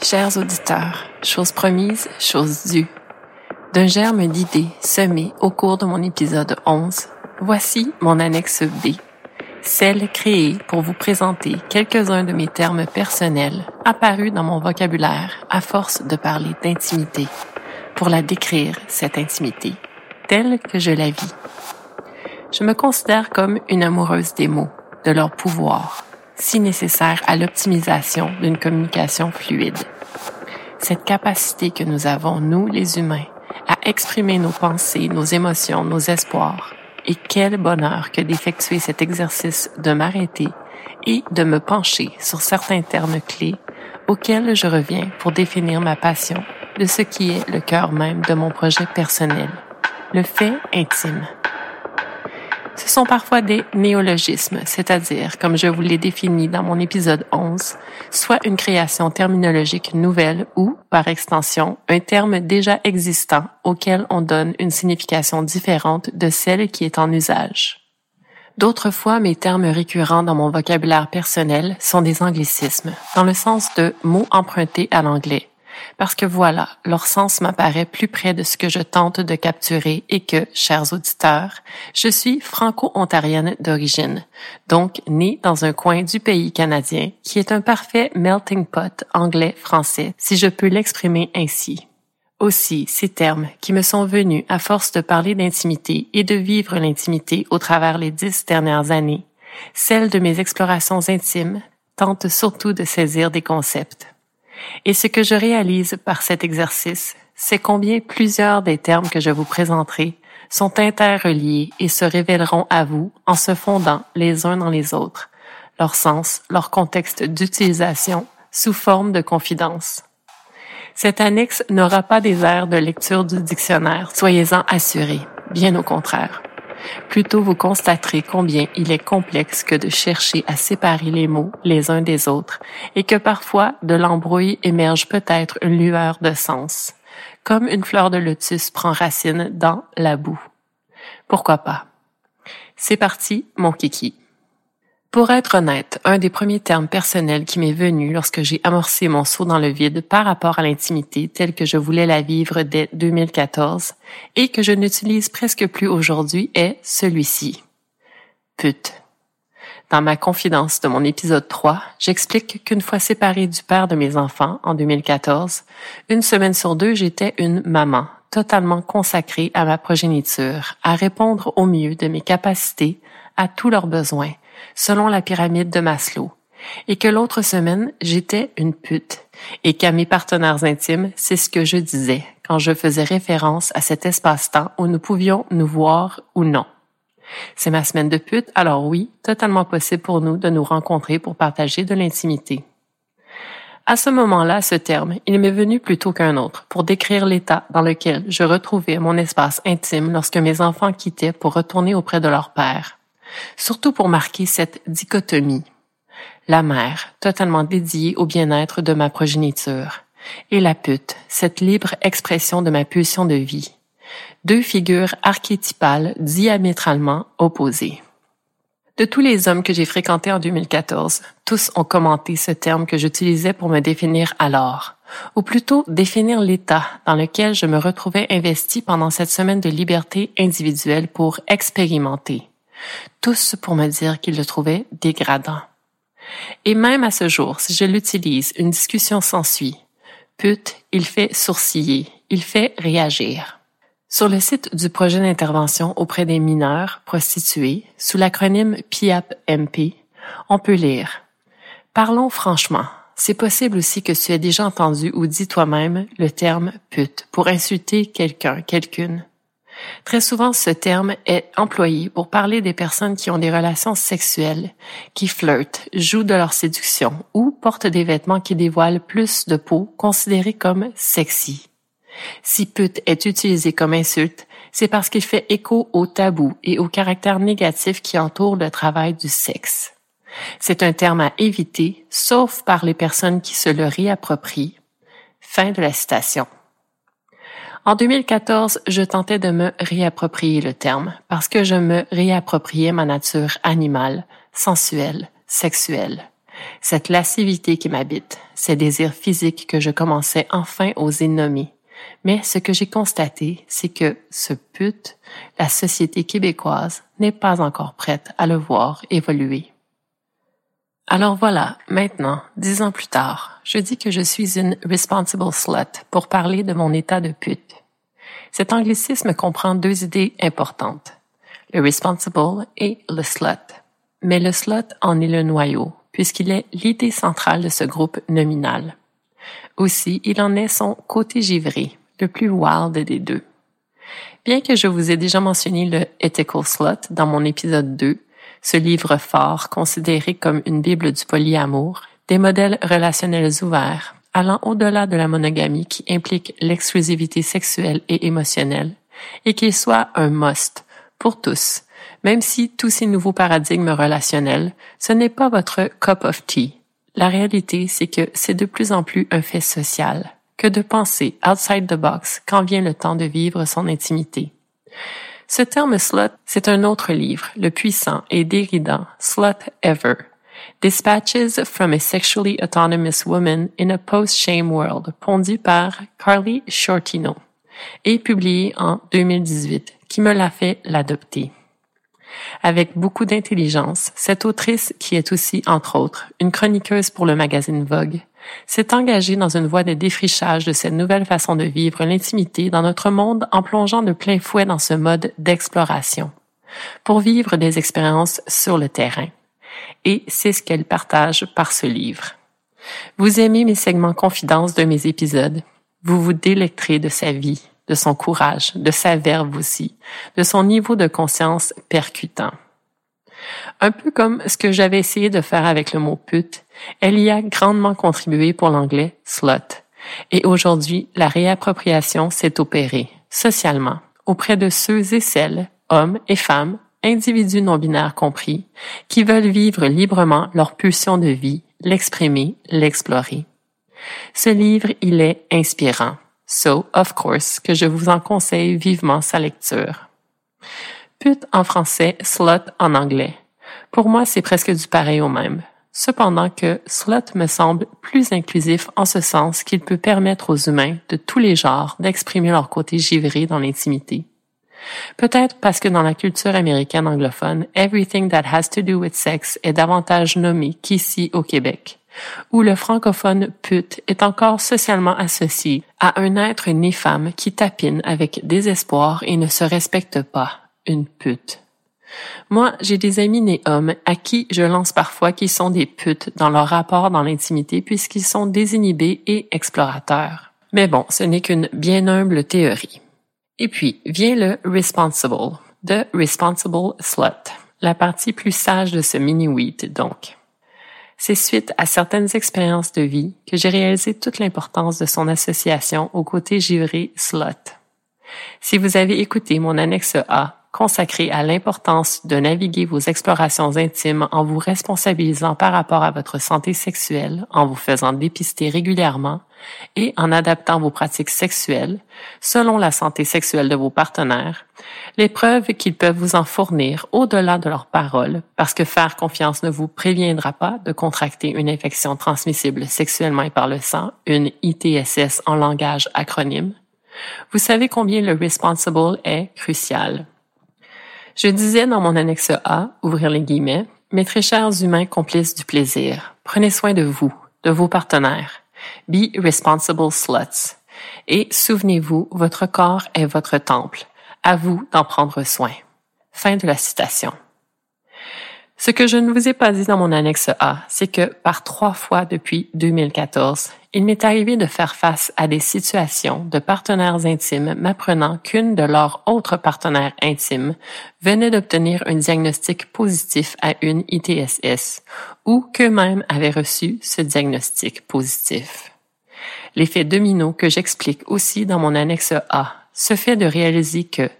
Chers auditeurs, chose promise, chose due. D'un germe d'idées semé au cours de mon épisode 11, voici mon annexe B, celle créée pour vous présenter quelques-uns de mes termes personnels apparus dans mon vocabulaire à force de parler d'intimité, pour la décrire, cette intimité, telle que je la vis. Je me considère comme une amoureuse des mots, de leur pouvoir, si nécessaire à l'optimisation d'une communication fluide. Cette capacité que nous avons, nous les humains, à exprimer nos pensées, nos émotions, nos espoirs. Et quel bonheur que d'effectuer cet exercice de m'arrêter et de me pencher sur certains termes clés auxquels je reviens pour définir ma passion de ce qui est le cœur même de mon projet personnel, le fait intime. Ce sont parfois des néologismes, c'est-à-dire, comme je vous l'ai défini dans mon épisode 11, soit une création terminologique nouvelle ou, par extension, un terme déjà existant auquel on donne une signification différente de celle qui est en usage. D'autres fois, mes termes récurrents dans mon vocabulaire personnel sont des anglicismes, dans le sens de mots empruntés à l'anglais, parce que voilà, leur sens m'apparaît plus près de ce que je tente de capturer et que, chers auditeurs, je suis franco-ontarienne d'origine, donc née dans un coin du pays canadien qui est un parfait melting pot anglais-français, si je peux l'exprimer ainsi. Aussi, ces termes qui me sont venus à force de parler d'intimité et de vivre l'intimité au travers les dix dernières années, celles de mes explorations intimes tentent surtout de saisir des concepts. Et ce que je réalise par cet exercice, c'est combien plusieurs des termes que je vous présenterai sont interreliés et se révéleront à vous en se fondant les uns dans les autres, leur sens, leur contexte d'utilisation sous forme de confidence. Cette annexe n'aura pas des airs de lecture du dictionnaire, soyez-en assurés, bien au contraire. Plutôt vous constaterez combien il est complexe que de chercher à séparer les mots les uns des autres et que parfois de l'embrouille émerge peut-être une lueur de sens, comme une fleur de lotus prend racine dans la boue. Pourquoi pas? C'est parti, mon kiki. Pour être honnête, un des premiers termes personnels qui m'est venu lorsque j'ai amorcé mon saut dans le vide par rapport à l'intimité telle que je voulais la vivre dès 2014 et que je n'utilise presque plus aujourd'hui est celui-ci. Pute. Dans ma confidence de mon épisode 3, j'explique qu'une fois séparée du père de mes enfants en 2014, une semaine sur deux, j'étais une maman totalement consacrée à ma progéniture, à répondre au mieux de mes capacités à tous leurs besoins, selon la pyramide de Maslow, et que l'autre semaine, j'étais une pute, et qu'à mes partenaires intimes, c'est ce que je disais quand je faisais référence à cet espace-temps où nous pouvions nous voir ou non. C'est ma semaine de pute, alors oui, totalement possible pour nous de nous rencontrer pour partager de l'intimité. À ce moment-là, ce terme, il m'est venu plutôt qu'un autre pour décrire l'état dans lequel je retrouvais mon espace intime lorsque mes enfants quittaient pour retourner auprès de leur père surtout pour marquer cette dichotomie. La mère, totalement dédiée au bien-être de ma progéniture, et la pute, cette libre expression de ma pulsion de vie. Deux figures archétypales diamétralement opposées. De tous les hommes que j'ai fréquentés en 2014, tous ont commenté ce terme que j'utilisais pour me définir alors, ou plutôt définir l'état dans lequel je me retrouvais investi pendant cette semaine de liberté individuelle pour expérimenter, tous pour me dire qu'ils le trouvaient dégradant. Et même à ce jour, si je l'utilise, une discussion s'ensuit. Pute, il fait sourciller, il fait réagir. Sur le site du projet d'intervention auprès des mineurs prostituées, sous l'acronyme PIAP-MP, on peut lire Parlons franchement. C'est possible aussi que tu aies déjà entendu ou dit toi-même le terme pute pour insulter quelqu'un, quelqu'une. Très souvent, ce terme est employé pour parler des personnes qui ont des relations sexuelles, qui flirtent, jouent de leur séduction ou portent des vêtements qui dévoilent plus de peau considérés comme sexy. Si pute est utilisé comme insulte, c'est parce qu'il fait écho au tabou et au caractère négatif qui entoure le travail du sexe. C'est un terme à éviter, sauf par les personnes qui se le réapproprient. Fin de la citation. En 2014, je tentais de me réapproprier le terme parce que je me réappropriais ma nature animale, sensuelle, sexuelle. Cette lascivité qui m'habite, ces désirs physiques que je commençais enfin oser nommer. Mais ce que j'ai constaté, c'est que ce pute, la société québécoise n'est pas encore prête à le voir évoluer. Alors voilà, maintenant, dix ans plus tard, je dis que je suis une responsible slut pour parler de mon état de pute. Cet anglicisme comprend deux idées importantes, le responsible et le slut. Mais le slut en est le noyau, puisqu'il est l'idée centrale de ce groupe nominal. Aussi, il en est son côté givré, le plus wild des deux. Bien que je vous ai déjà mentionné le Ethical Slut dans mon épisode 2, ce livre fort considéré comme une bible du polyamour, des modèles relationnels ouverts, allant au-delà de la monogamie qui implique l'exclusivité sexuelle et émotionnelle, et qu'il soit un must pour tous, même si tous ces nouveaux paradigmes relationnels, ce n'est pas votre cup of tea. La réalité, c'est que c'est de plus en plus un fait social que de penser outside the box quand vient le temps de vivre son intimité. Ce terme slut, c'est un autre livre, le puissant et déridant Slut Ever. Dispatches from a Sexually Autonomous Woman in a Post-Shame World, pondu par Carly Shortino et publié en 2018, qui me l'a fait l'adopter? Avec beaucoup d'intelligence, cette autrice, qui est aussi, entre autres, une chroniqueuse pour le magazine Vogue, s'est engagée dans une voie de défrichage de cette nouvelle façon de vivre l'intimité dans notre monde en plongeant de plein fouet dans ce mode d'exploration, pour vivre des expériences sur le terrain. Et c'est ce qu'elle partage par ce livre. Vous aimez mes segments confidences de mes épisodes. Vous vous délecterez de sa vie, de son courage, de sa verve aussi, de son niveau de conscience percutant. Un peu comme ce que j'avais essayé de faire avec le mot pute, elle y a grandement contribué pour l'anglais slut. Et aujourd'hui, la réappropriation s'est opérée, socialement, auprès de ceux et celles, hommes et femmes, individus non binaires compris, qui veulent vivre librement leur pulsion de vie, l'exprimer, l'explorer. Ce livre, il est inspirant. So, of course, que je vous en conseille vivement sa lecture. Pute en français, slut en anglais. Pour moi, c'est presque du pareil au même. Cependant que slut me semble plus inclusif en ce sens qu'il peut permettre aux humains de tous les genres d'exprimer leur côté givré dans l'intimité. Peut-être parce que dans la culture américaine anglophone, everything that has to do with sex est davantage nommé qu'ici au Québec où le francophone pute est encore socialement associé à un être né femme qui tapine avec désespoir et ne se respecte pas, une pute. Moi, j'ai des amis nés hommes à qui je lance parfois qu'ils sont des putes dans leur rapport dans l'intimité puisqu'ils sont désinhibés et explorateurs. Mais bon, ce n'est qu'une bien humble théorie. Et puis, vient le responsible, de responsible slut, la partie plus sage de ce mini-wheat donc. C'est suite à certaines expériences de vie que j'ai réalisé toute l'importance de son association au côté givré slot. Si vous avez écouté mon annexe A consacré à l'importance de naviguer vos explorations intimes en vous responsabilisant par rapport à votre santé sexuelle, en vous faisant dépister régulièrement et en adaptant vos pratiques sexuelles selon la santé sexuelle de vos partenaires, les preuves qu'ils peuvent vous en fournir au-delà de leurs paroles, parce que faire confiance ne vous préviendra pas de contracter une infection transmissible sexuellement et par le sang, une ITSS en langage acronyme, vous savez combien le responsible est crucial. Je disais dans mon annexe A, ouvrir les guillemets, mes très chers humains complices du plaisir, prenez soin de vous, de vos partenaires. Be responsible sluts. Et souvenez-vous, votre corps est votre temple. À vous d'en prendre soin. Fin de la citation. Ce que je ne vous ai pas dit dans mon annexe A, c'est que par trois fois depuis 2014, il m'est arrivé de faire face à des situations de partenaires intimes m'apprenant qu'une de leurs autres partenaires intimes venait d'obtenir un diagnostic positif à une ITSS ou qu'eux-mêmes avaient reçu ce diagnostic positif. L'effet domino que j'explique aussi dans mon annexe A, ce fait de réaliser que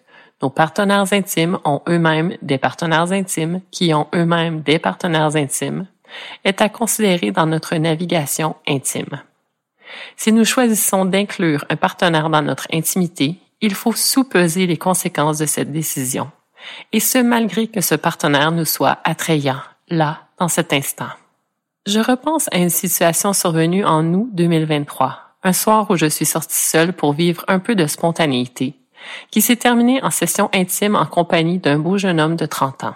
nos partenaires intimes ont eux-mêmes des partenaires intimes qui ont eux-mêmes des partenaires intimes, est à considérer dans notre navigation intime. Si nous choisissons d'inclure un partenaire dans notre intimité, il faut sous-peser les conséquences de cette décision, et ce malgré que ce partenaire nous soit attrayant, là, dans cet instant. Je repense à une situation survenue en août 2023, un soir où je suis sortie seule pour vivre un peu de spontanéité, qui s'est terminée en session intime en compagnie d'un beau jeune homme de 30 ans.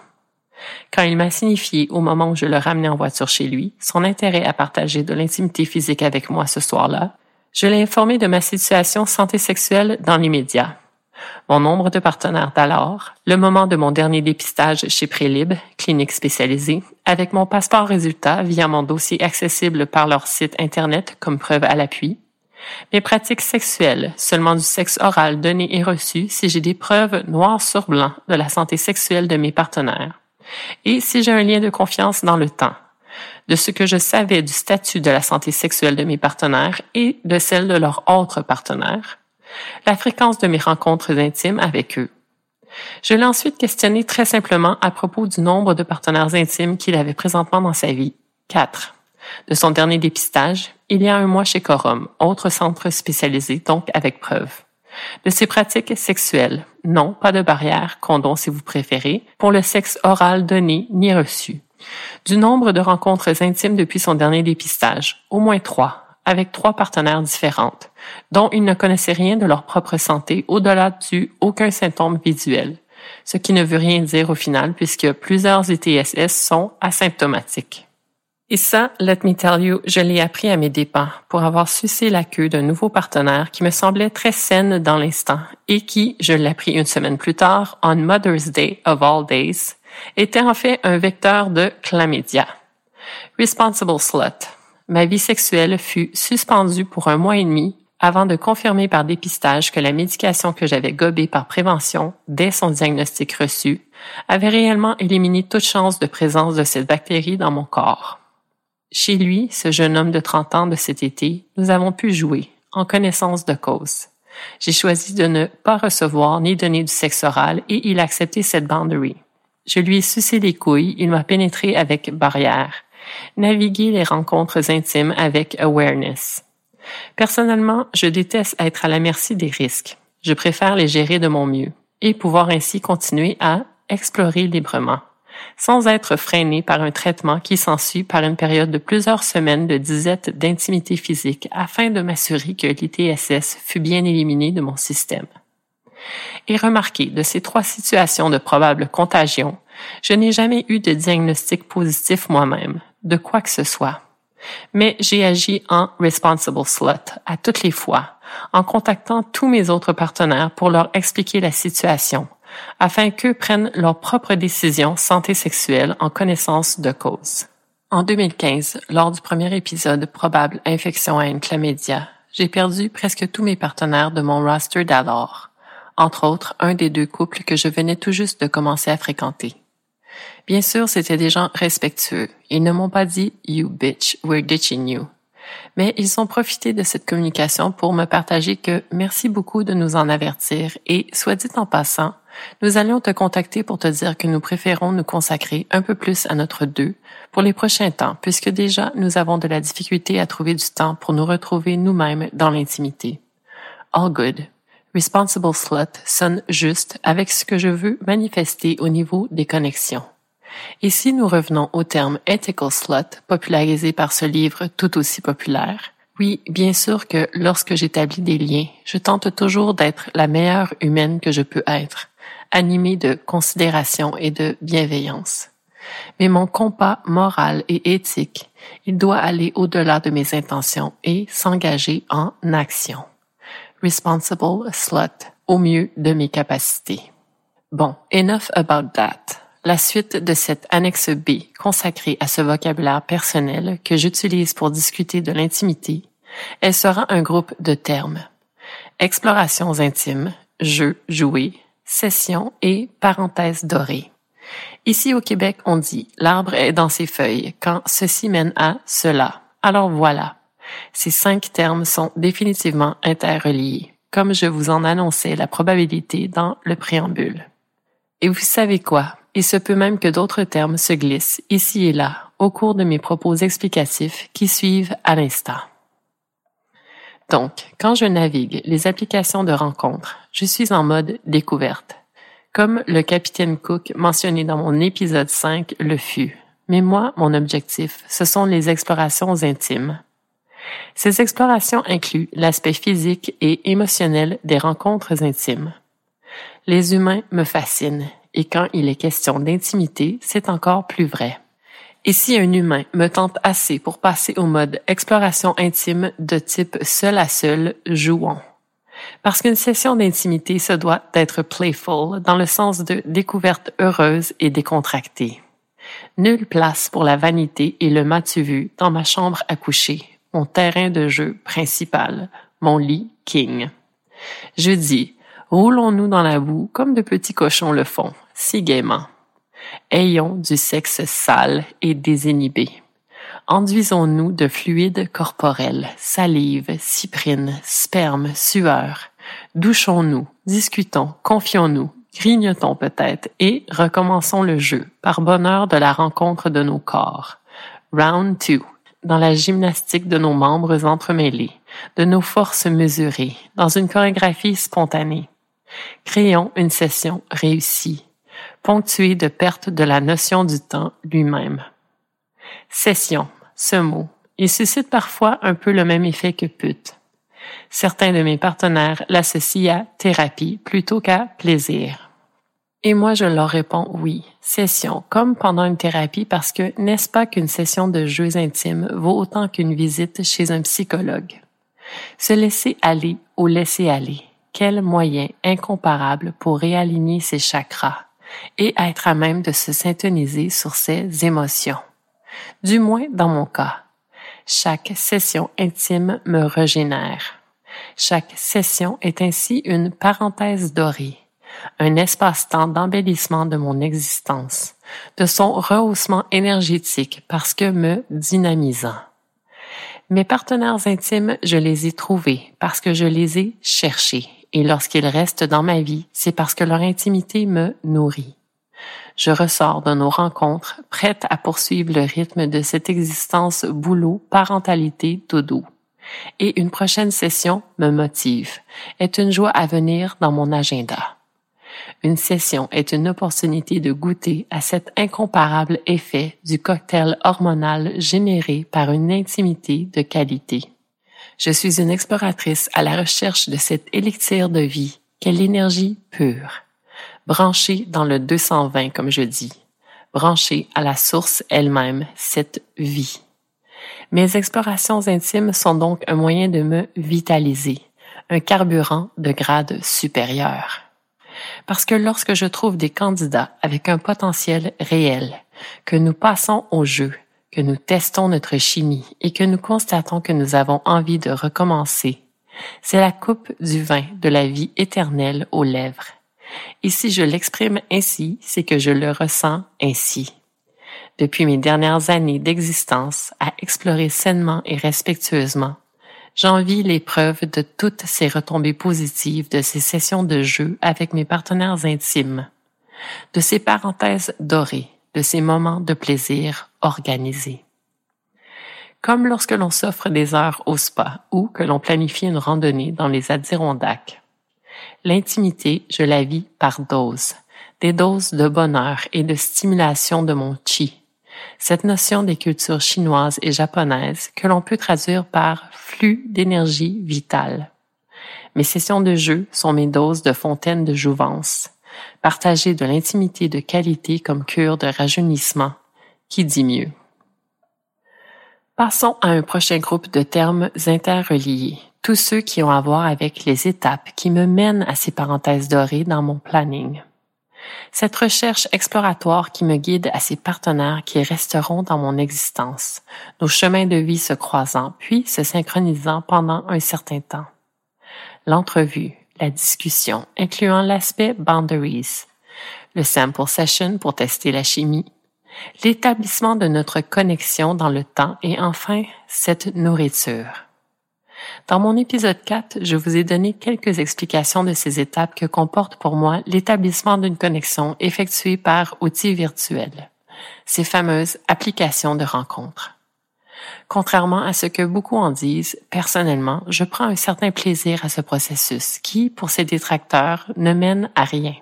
Quand il m'a signifié au moment où je le ramenais en voiture chez lui son intérêt à partager de l'intimité physique avec moi ce soir-là, je l'ai informé de ma situation santé sexuelle dans l'immédiat. Mon nombre de partenaires d'alors, le moment de mon dernier dépistage chez Prélib, clinique spécialisée, avec mon passeport résultat via mon dossier accessible par leur site Internet comme preuve à l'appui, mes pratiques sexuelles, seulement du sexe oral donné et reçu si j'ai des preuves noires sur blanc de la santé sexuelle de mes partenaires, et si j'ai un lien de confiance dans le temps, de ce que je savais du statut de la santé sexuelle de mes partenaires et de celle de leurs autres partenaires, la fréquence de mes rencontres intimes avec eux. Je l'ai ensuite questionné très simplement à propos du nombre de partenaires intimes qu'il avait présentement dans sa vie. Quatre. De son dernier dépistage, il y a un mois chez Corum, autre centre spécialisé, donc avec preuve de ses pratiques sexuelles. Non, pas de barrière, condom si vous préférez, pour le sexe oral donné ni reçu. Du nombre de rencontres intimes depuis son dernier dépistage, au moins trois, avec trois partenaires différentes, dont il ne connaissait rien de leur propre santé au-delà du aucun symptôme visuel, ce qui ne veut rien dire au final puisque plusieurs ETSS sont asymptomatiques. Et ça, let me tell you, je l'ai appris à mes dépens pour avoir sucé la queue d'un nouveau partenaire qui me semblait très saine dans l'instant et qui, je l'ai appris une semaine plus tard, on Mother's Day of all days, était en fait un vecteur de chlamydia. Responsible slut. Ma vie sexuelle fut suspendue pour un mois et demi avant de confirmer par dépistage que la médication que j'avais gobée par prévention dès son diagnostic reçu avait réellement éliminé toute chance de présence de cette bactérie dans mon corps. Chez lui, ce jeune homme de 30 ans de cet été, nous avons pu jouer, en connaissance de cause. J'ai choisi de ne pas recevoir ni donner du sexe oral et il a accepté cette boundary. Je lui ai sucé les couilles, il m'a pénétré avec barrière. Naviguer les rencontres intimes avec awareness. Personnellement, je déteste être à la merci des risques. Je préfère les gérer de mon mieux et pouvoir ainsi continuer à explorer librement sans être freiné par un traitement qui s'ensuit par une période de plusieurs semaines de disette d'intimité physique afin de m'assurer que l'ITSS fut bien éliminé de mon système. Et remarquez, de ces trois situations de probable contagion, je n'ai jamais eu de diagnostic positif moi-même, de quoi que ce soit. Mais j'ai agi en responsible slut à toutes les fois, en contactant tous mes autres partenaires pour leur expliquer la situation, afin qu'eux prennent leurs propres décisions santé sexuelle en connaissance de cause. En 2015, lors du premier épisode probable infection à une chlamydia, j'ai perdu presque tous mes partenaires de mon roster d'alors, entre autres un des deux couples que je venais tout juste de commencer à fréquenter. Bien sûr, c'étaient des gens respectueux. Ils ne m'ont pas dit You bitch, we're ditching you mais ils ont profité de cette communication pour me partager que merci beaucoup de nous en avertir et, soit dit en passant, nous allions te contacter pour te dire que nous préférons nous consacrer un peu plus à notre deux pour les prochains temps, puisque déjà nous avons de la difficulté à trouver du temps pour nous retrouver nous-mêmes dans l'intimité. All good. Responsible Slut sonne juste avec ce que je veux manifester au niveau des connexions. Et si nous revenons au terme ethical slut, popularisé par ce livre tout aussi populaire, oui, bien sûr que lorsque j'établis des liens, je tente toujours d'être la meilleure humaine que je peux être, animée de considération et de bienveillance. Mais mon compas moral et éthique, il doit aller au-delà de mes intentions et s'engager en action. Responsible slut, au mieux de mes capacités. Bon, enough about that la suite de cette annexe B consacrée à ce vocabulaire personnel que j'utilise pour discuter de l'intimité, elle sera un groupe de termes. Explorations intimes, jeux, jouer, session et parenthèse dorée. Ici au Québec, on dit l'arbre est dans ses feuilles quand ceci mène à cela. Alors voilà. Ces cinq termes sont définitivement interreliés, comme je vous en annonçais la probabilité dans le préambule. Et vous savez quoi? Il se peut même que d'autres termes se glissent ici et là au cours de mes propos explicatifs qui suivent à l'instant. Donc, quand je navigue les applications de rencontres, je suis en mode découverte, comme le capitaine Cook mentionné dans mon épisode 5 le fut. Mais moi, mon objectif, ce sont les explorations intimes. Ces explorations incluent l'aspect physique et émotionnel des rencontres intimes. Les humains me fascinent et quand il est question d'intimité, c'est encore plus vrai. Et si un humain me tente assez pour passer au mode exploration intime de type seul à seul, jouons. Parce qu'une session d'intimité se doit d'être playful dans le sens de découverte heureuse et décontractée. Nulle place pour la vanité et le m'as-tu vu dans ma chambre à coucher, mon terrain de jeu principal, mon lit king. Je dis, roulons-nous dans la boue comme de petits cochons le font, si gaiement. Ayons du sexe sale et désinhibé. Enduisons-nous de fluides corporels, salive, cyprine, sperme, sueur. Douchons-nous, discutons, confions-nous, grignotons peut-être et recommençons le jeu par bonheur de la rencontre de nos corps. Round 2. Dans la gymnastique de nos membres entremêlés, de nos forces mesurées, dans une chorégraphie spontanée. Créons une session réussie, ponctué de perte de la notion du temps lui-même. Session, ce mot, il suscite parfois un peu le même effet que pute. Certains de mes partenaires l'associent à thérapie plutôt qu'à plaisir. Et moi, je leur réponds oui, session, comme pendant une thérapie parce que n'est-ce pas qu'une session de jeux intimes vaut autant qu'une visite chez un psychologue? Se laisser aller ou laisser aller, quel moyen incomparable pour réaligner ses chakras, et être à même de se syntoniser sur ses émotions. Du moins dans mon cas. Chaque session intime me régénère. Chaque session est ainsi une parenthèse dorée, un espace-temps d'embellissement de mon existence, de son rehaussement énergétique parce que me dynamisant. Mes partenaires intimes, je les ai trouvés parce que je les ai cherchés et lorsqu'ils restent dans ma vie, c'est parce que leur intimité me nourrit. Je ressors de nos rencontres prête à poursuivre le rythme de cette existence boulot, parentalité, dodo. Et une prochaine session me motive, est une joie à venir dans mon agenda. Une session est une opportunité de goûter à cet incomparable effet du cocktail hormonal généré par une intimité de qualité. Je suis une exploratrice à la recherche de cet élixir de vie qu'est l'énergie pure, branchée dans le 220 comme je dis, branchée à la source elle-même, cette vie. Mes explorations intimes sont donc un moyen de me vitaliser, un carburant de grade supérieur. Parce que lorsque je trouve des candidats avec un potentiel réel, que nous passons au jeu, que nous testons notre chimie et que nous constatons que nous avons envie de recommencer, c'est la coupe du vin de la vie éternelle aux lèvres. Et si je l'exprime ainsi, c'est que je le ressens ainsi. Depuis mes dernières années d'existence à explorer sainement et respectueusement, j'envie les preuves de toutes ces retombées positives de ces sessions de jeu avec mes partenaires intimes, de ces parenthèses dorées, de ces moments de plaisir organisés. Comme lorsque l'on s'offre des heures au spa ou que l'on planifie une randonnée dans les Adirondacks. L'intimité, je la vis par doses, des doses de bonheur et de stimulation de mon chi. Cette notion des cultures chinoises et japonaises que l'on peut traduire par flux d'énergie vitale. Mes sessions de jeu sont mes doses de fontaine de jouvence, partager de l'intimité de qualité comme cure de rajeunissement, qui dit mieux? Passons à un prochain groupe de termes interreliés, tous ceux qui ont à voir avec les étapes qui me mènent à ces parenthèses dorées dans mon planning. Cette recherche exploratoire qui me guide à ces partenaires qui resteront dans mon existence, nos chemins de vie se croisant puis se synchronisant pendant un certain temps. L'entrevue, la discussion, incluant l'aspect boundaries, le sample session pour tester la chimie, l'établissement de notre connexion dans le temps et enfin cette nourriture. Dans mon épisode 4, je vous ai donné quelques explications de ces étapes que comporte pour moi l'établissement d'une connexion effectuée par outils virtuels, ces fameuses applications de rencontres. Contrairement à ce que beaucoup en disent, personnellement, je prends un certain plaisir à ce processus qui, pour ses détracteurs, ne mène à rien.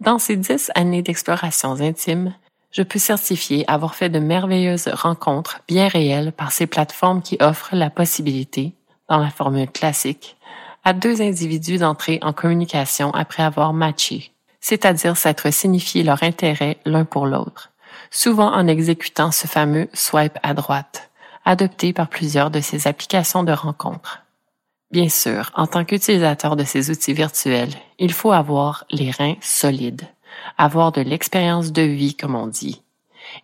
Dans ces dix années d'explorations intimes, Je peux certifier avoir fait de merveilleuses rencontres bien réelles par ces plateformes qui offrent la possibilité, dans la formule classique, à deux individus d'entrer en communication après avoir matché, c'est-à-dire s'être signifié leur intérêt l'un pour l'autre, souvent en exécutant ce fameux swipe à droite, adopté par plusieurs de ces applications de rencontres. Bien sûr, en tant qu'utilisateur de ces outils virtuels, il faut avoir les reins solides, avoir de l'expérience de vie, comme on dit.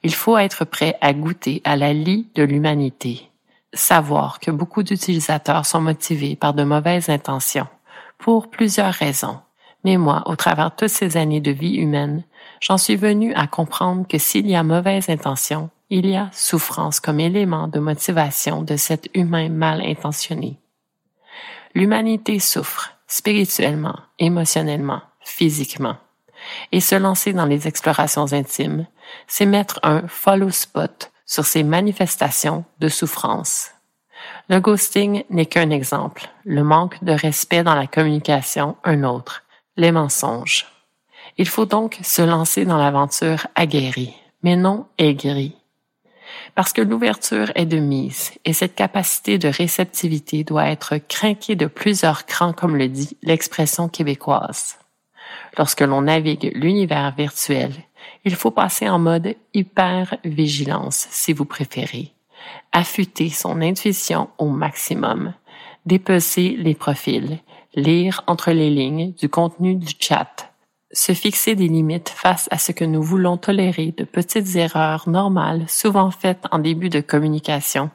Il faut être prêt à goûter à la lie de l'humanité, savoir que beaucoup d'utilisateurs sont motivés par de mauvaises intentions, pour plusieurs raisons. Mais moi, au travers toutes ces années de vie humaine, j'en suis venu à comprendre que s'il y a mauvaise intention, il y a souffrance comme élément de motivation de cet humain mal intentionné. L'humanité souffre spirituellement, émotionnellement, physiquement. Et se lancer dans les explorations intimes, c'est mettre un follow spot sur ces manifestations de souffrance. Le ghosting n'est qu'un exemple, le manque de respect dans la communication un autre, les mensonges. Il faut donc se lancer dans l'aventure aguerrie, mais non aigrie. Parce que l'ouverture est de mise et cette capacité de réceptivité doit être craquée de plusieurs crans comme le dit l'expression québécoise. Lorsque l'on navigue l'univers virtuel, il faut passer en mode hyper vigilance si vous préférez. Affûter son intuition au maximum. Dépecer les profils. Lire entre les lignes du contenu du chat. Se fixer des limites face à ce que nous voulons tolérer de petites erreurs normales souvent faites en début de communication.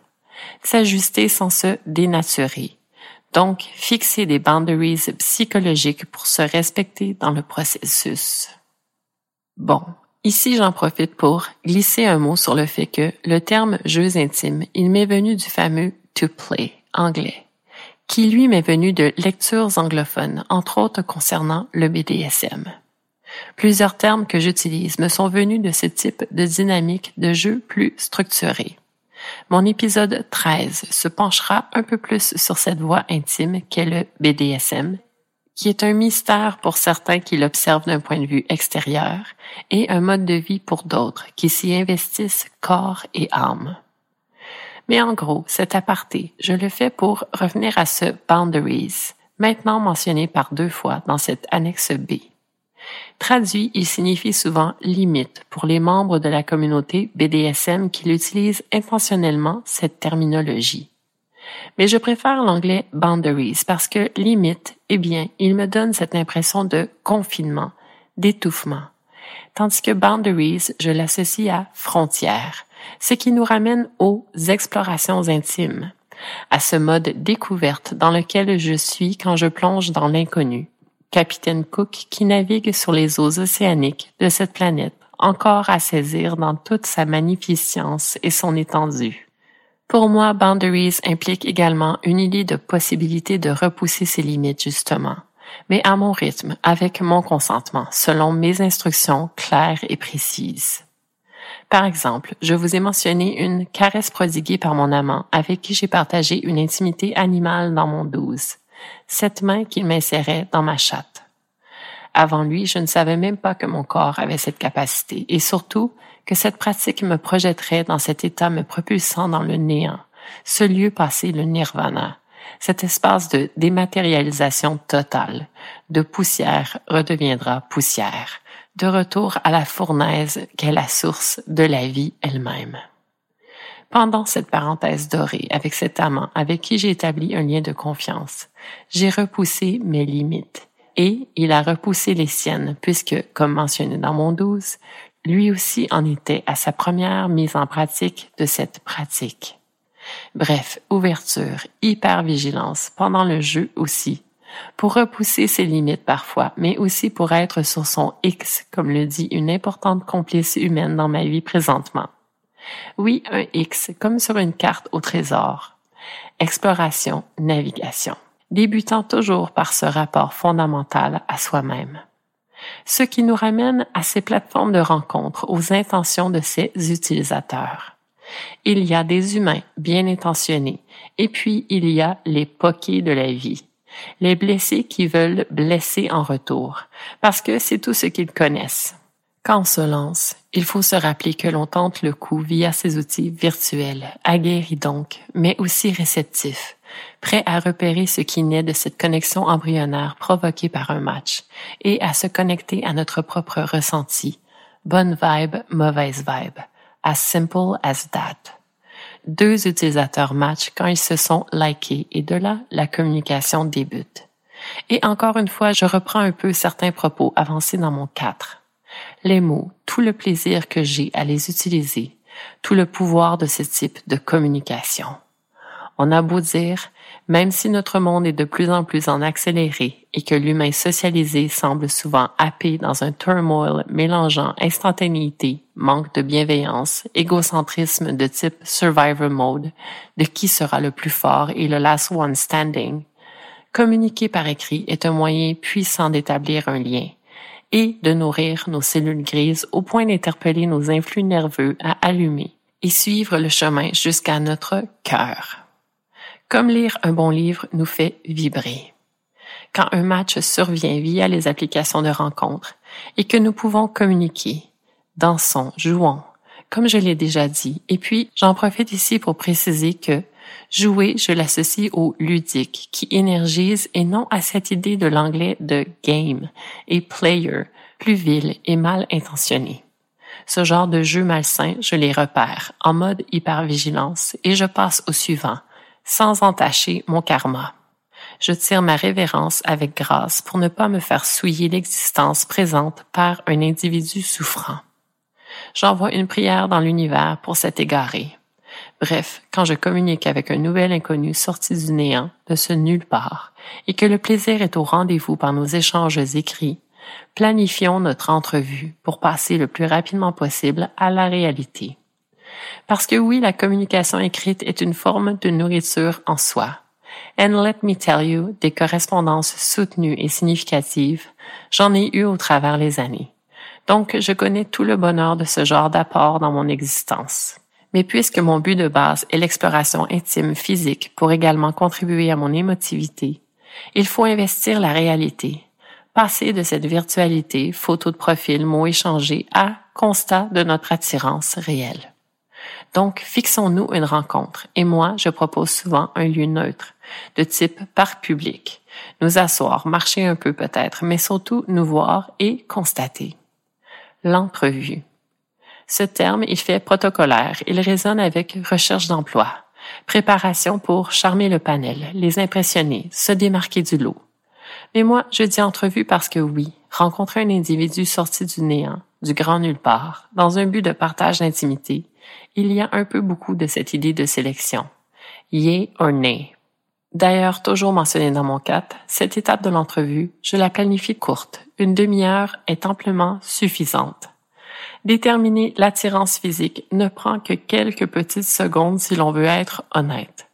S'ajuster sans se dénaturer. Donc, fixer des boundaries psychologiques pour se respecter dans le processus. Bon, Ici, j'en profite pour glisser un mot sur le fait que le terme jeux intimes, il m'est venu du fameux to play anglais, qui lui m'est venu de lectures anglophones, entre autres concernant le BDSM. Plusieurs termes que j'utilise me sont venus de ce type de dynamique de jeu plus structuré. Mon épisode 13 se penchera un peu plus sur cette voie intime qu'est le BDSM qui est un mystère pour certains qui l'observent d'un point de vue extérieur et un mode de vie pour d'autres qui s'y investissent corps et âme. Mais en gros, cet aparté, je le fais pour revenir à ce boundaries, maintenant mentionné par deux fois dans cette annexe B. Traduit, il signifie souvent limite pour les membres de la communauté BDSM qui l'utilisent intentionnellement cette terminologie. Mais je préfère l'anglais boundaries parce que limite, eh bien, il me donne cette impression de confinement, d'étouffement. Tandis que boundaries, je l'associe à frontières, ce qui nous ramène aux explorations intimes, à ce mode découverte dans lequel je suis quand je plonge dans l'inconnu. Capitaine Cook qui navigue sur les eaux océaniques de cette planète, encore à saisir dans toute sa magnificence et son étendue. Pour moi, boundaries implique également une idée de possibilité de repousser ses limites justement, mais à mon rythme, avec mon consentement, selon mes instructions claires et précises. Par exemple, je vous ai mentionné une caresse prodiguée par mon amant avec qui j'ai partagé une intimité animale dans mon douze, cette main qu'il m'insérait dans ma chatte. Avant lui, je ne savais même pas que mon corps avait cette capacité et surtout que cette pratique me projetterait dans cet état me propulsant dans le néant, ce lieu passé le nirvana, cet espace de dématérialisation totale, de poussière redeviendra poussière, de retour à la fournaise qu'est la source de la vie elle-même. Pendant cette parenthèse dorée avec cet amant avec qui j'ai établi un lien de confiance, j'ai repoussé mes limites et il a repoussé les siennes puisque, comme mentionné dans mon 12, lui aussi en était à sa première mise en pratique de cette pratique. Bref, ouverture, hypervigilance pendant le jeu aussi, pour repousser ses limites parfois, mais aussi pour être sur son X, comme le dit une importante complice humaine dans ma vie présentement. Oui, un X, comme sur une carte au trésor. Exploration, navigation débutant toujours par ce rapport fondamental à soi-même. Ce qui nous ramène à ces plateformes de rencontre, aux intentions de ces utilisateurs. Il y a des humains bien intentionnés, et puis il y a les poqués de la vie, les blessés qui veulent blesser en retour, parce que c'est tout ce qu'ils connaissent. Quand on se lance, Il faut se rappeler que l'on tente le coup via ces outils virtuels, aguerris donc, mais aussi réceptifs, prêts à repérer ce qui naît de cette connexion embryonnaire provoquée par un match et à se connecter à notre propre ressenti. Bonne vibe, mauvaise vibe. As simple as that. Deux utilisateurs match quand ils se sont likés et de là, la communication débute. Et encore une fois, je reprends un peu certains propos avancés dans mon 4 les mots, tout le plaisir que j'ai à les utiliser, tout le pouvoir de ce type de communication. On a beau dire, même si notre monde est de plus en plus en accéléré et que l'humain socialisé semble souvent happé dans un turmoil mélangeant instantanéité, manque de bienveillance, égocentrisme de type survivor mode, de qui sera le plus fort et le last one standing, communiquer par écrit est un moyen puissant d'établir un lien, et de nourrir nos cellules grises au point d'interpeller nos influx nerveux à allumer et suivre le chemin jusqu'à notre cœur. Comme lire un bon livre nous fait vibrer. Quand un match survient via les applications de rencontre et que nous pouvons communiquer, dansons, jouons, comme je l'ai déjà dit, et puis j'en profite ici pour préciser que Jouer, je l'associe au ludique, qui énergise et non à cette idée de l'anglais de game et player, plus vil et mal intentionné. Ce genre de jeu malsain, je les repère en mode hypervigilance et je passe au suivant, sans entacher mon karma. Je tire ma révérence avec grâce pour ne pas me faire souiller l'existence présente par un individu souffrant. J'envoie une prière dans l'univers pour cet égaré. Bref, quand je communique avec un nouvel inconnu sorti du néant, de ce nulle part, et que le plaisir est au rendez-vous par nos échanges écrits, planifions notre entrevue pour passer le plus rapidement possible à la réalité. Parce que oui, la communication écrite est une forme de nourriture en soi. And let me tell you, des correspondances soutenues et significatives, j'en ai eu au travers les années. Donc, je connais tout le bonheur de ce genre d'apport dans mon existence. Mais puisque mon but de base est l'exploration intime physique pour également contribuer à mon émotivité, il faut investir la réalité, passer de cette virtualité, photo de profil, mots échangés, à constat de notre attirance réelle. Donc, fixons-nous une rencontre. Et moi, je propose souvent un lieu neutre, de type parc public. Nous asseoir, marcher un peu peut-être, mais surtout nous voir et constater. L'entrevue. Ce terme, il fait protocolaire. Il résonne avec recherche d'emploi, préparation pour charmer le panel, les impressionner, se démarquer du lot. Mais moi, je dis entrevue parce que oui, rencontrer un individu sorti du néant, du grand nulle part, dans un but de partage d'intimité, il y a un peu beaucoup de cette idée de sélection. Yay or nay. D'ailleurs, toujours mentionné dans mon cas, cette étape de l'entrevue, je la planifie courte. Une demi-heure est amplement suffisante. Déterminer l'attirance physique ne prend que quelques petites secondes si l'on veut être honnête.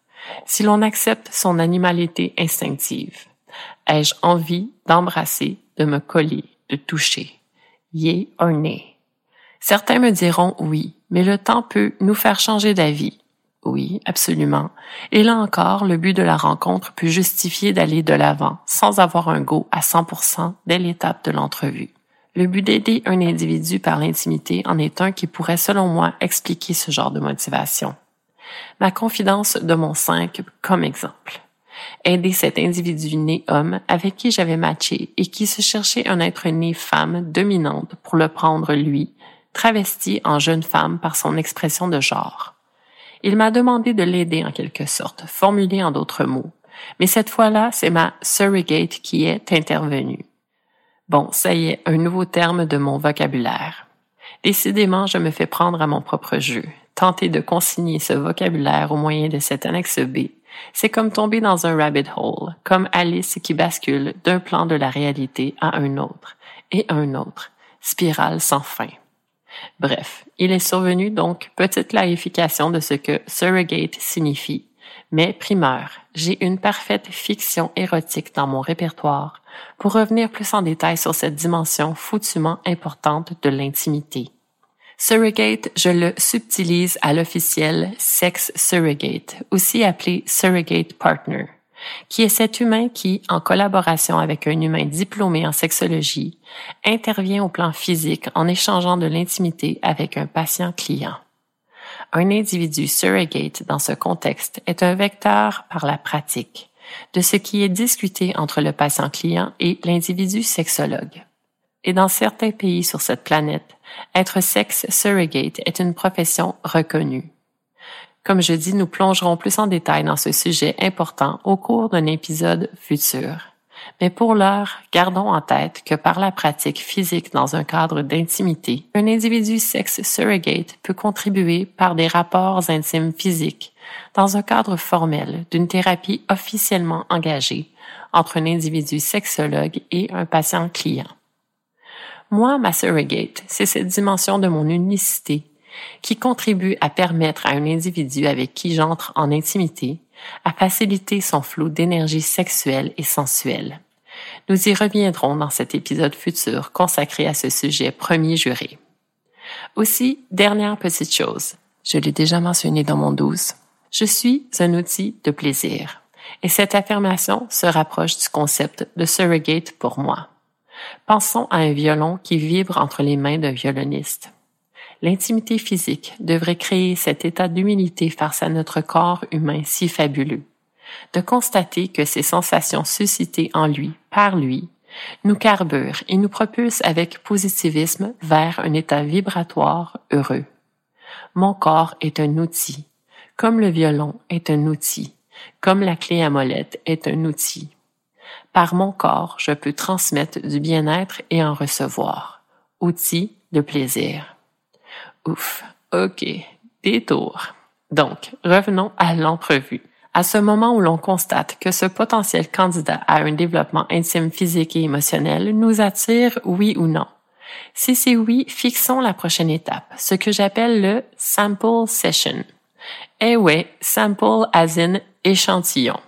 Si l'on accepte son animalité instinctive. Ai-je envie d'embrasser, de me coller, de toucher? Yé or nay? Certains me diront oui, mais le temps peut nous faire changer d'avis. Oui, absolument. Et là encore, le but de la rencontre peut justifier d'aller de l'avant sans avoir un go à 100% dès l'étape de l'entrevue. Le but d'aider un individu par l'intimité en est un qui pourrait, selon moi, expliquer ce genre de motivation. Ma confidence de mon 5 comme exemple. Aider cet individu né homme avec qui j'avais matché et qui se cherchait un être né femme dominante pour le prendre lui, travesti en jeune femme par son expression de genre. Il m'a demandé de l'aider en quelque sorte, formulé en d'autres mots. Mais cette fois-là, c'est ma surrogate qui est intervenue. Bon, ça y est, un nouveau terme de mon vocabulaire. Décidément, je me fais prendre à mon propre jeu. Tenter de consigner ce vocabulaire au moyen de cette annexe B, c'est comme tomber dans un rabbit hole, comme Alice qui bascule d'un plan de la réalité à un autre, et un autre, spirale sans fin. Bref, il est survenu donc petite clarification de ce que surrogate signifie. Mais primeur, j'ai une parfaite fiction érotique dans mon répertoire. Pour revenir plus en détail sur cette dimension foutument importante de l'intimité. Surrogate, je le subtilise à l'officiel sex surrogate, aussi appelé surrogate partner, qui est cet humain qui, en collaboration avec un humain diplômé en sexologie, intervient au plan physique en échangeant de l'intimité avec un patient client. Un individu surrogate dans ce contexte est un vecteur par la pratique de ce qui est discuté entre le patient client et l'individu sexologue. Et dans certains pays sur cette planète, être sexe surrogate est une profession reconnue. Comme je dis, nous plongerons plus en détail dans ce sujet important au cours d'un épisode futur. Mais pour l'heure, gardons en tête que par la pratique physique dans un cadre d'intimité, un individu sexe surrogate peut contribuer par des rapports intimes physiques dans un cadre formel d'une thérapie officiellement engagée entre un individu sexologue et un patient client. Moi, ma surrogate, c'est cette dimension de mon unicité qui contribue à permettre à un individu avec qui j'entre en intimité à faciliter son flot d'énergie sexuelle et sensuelle. Nous y reviendrons dans cet épisode futur consacré à ce sujet premier juré. Aussi, dernière petite chose, je l'ai déjà mentionné dans mon 12, je suis un outil de plaisir. Et cette affirmation se rapproche du concept de surrogate pour moi. Pensons à un violon qui vibre entre les mains d'un violoniste. L'intimité physique devrait créer cet état d'humilité face à notre corps humain si fabuleux. De constater que ces sensations suscitées en lui, par lui, nous carburent et nous propulsent avec positivisme vers un état vibratoire heureux. Mon corps est un outil, comme le violon est un outil, comme la clé à molette est un outil. Par mon corps, je peux transmettre du bien-être et en recevoir. Outil de plaisir. Ouf. OK. Détour. Donc, revenons à l'entrevue. À ce moment où l'on constate que ce potentiel candidat à un développement intime physique et émotionnel nous attire, oui ou non? Si c'est oui, fixons la prochaine étape, ce que j'appelle le sample session. Eh ouais, sample as in échantillon.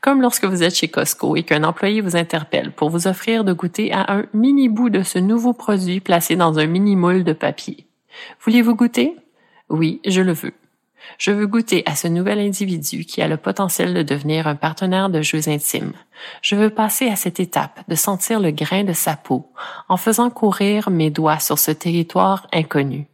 Comme lorsque vous êtes chez Costco et qu'un employé vous interpelle pour vous offrir de goûter à un mini bout de ce nouveau produit placé dans un mini moule de papier. Voulez-vous goûter? Oui, je le veux. Je veux goûter à ce nouvel individu qui a le potentiel de devenir un partenaire de jeux intimes. Je veux passer à cette étape de sentir le grain de sa peau en faisant courir mes doigts sur ce territoire inconnu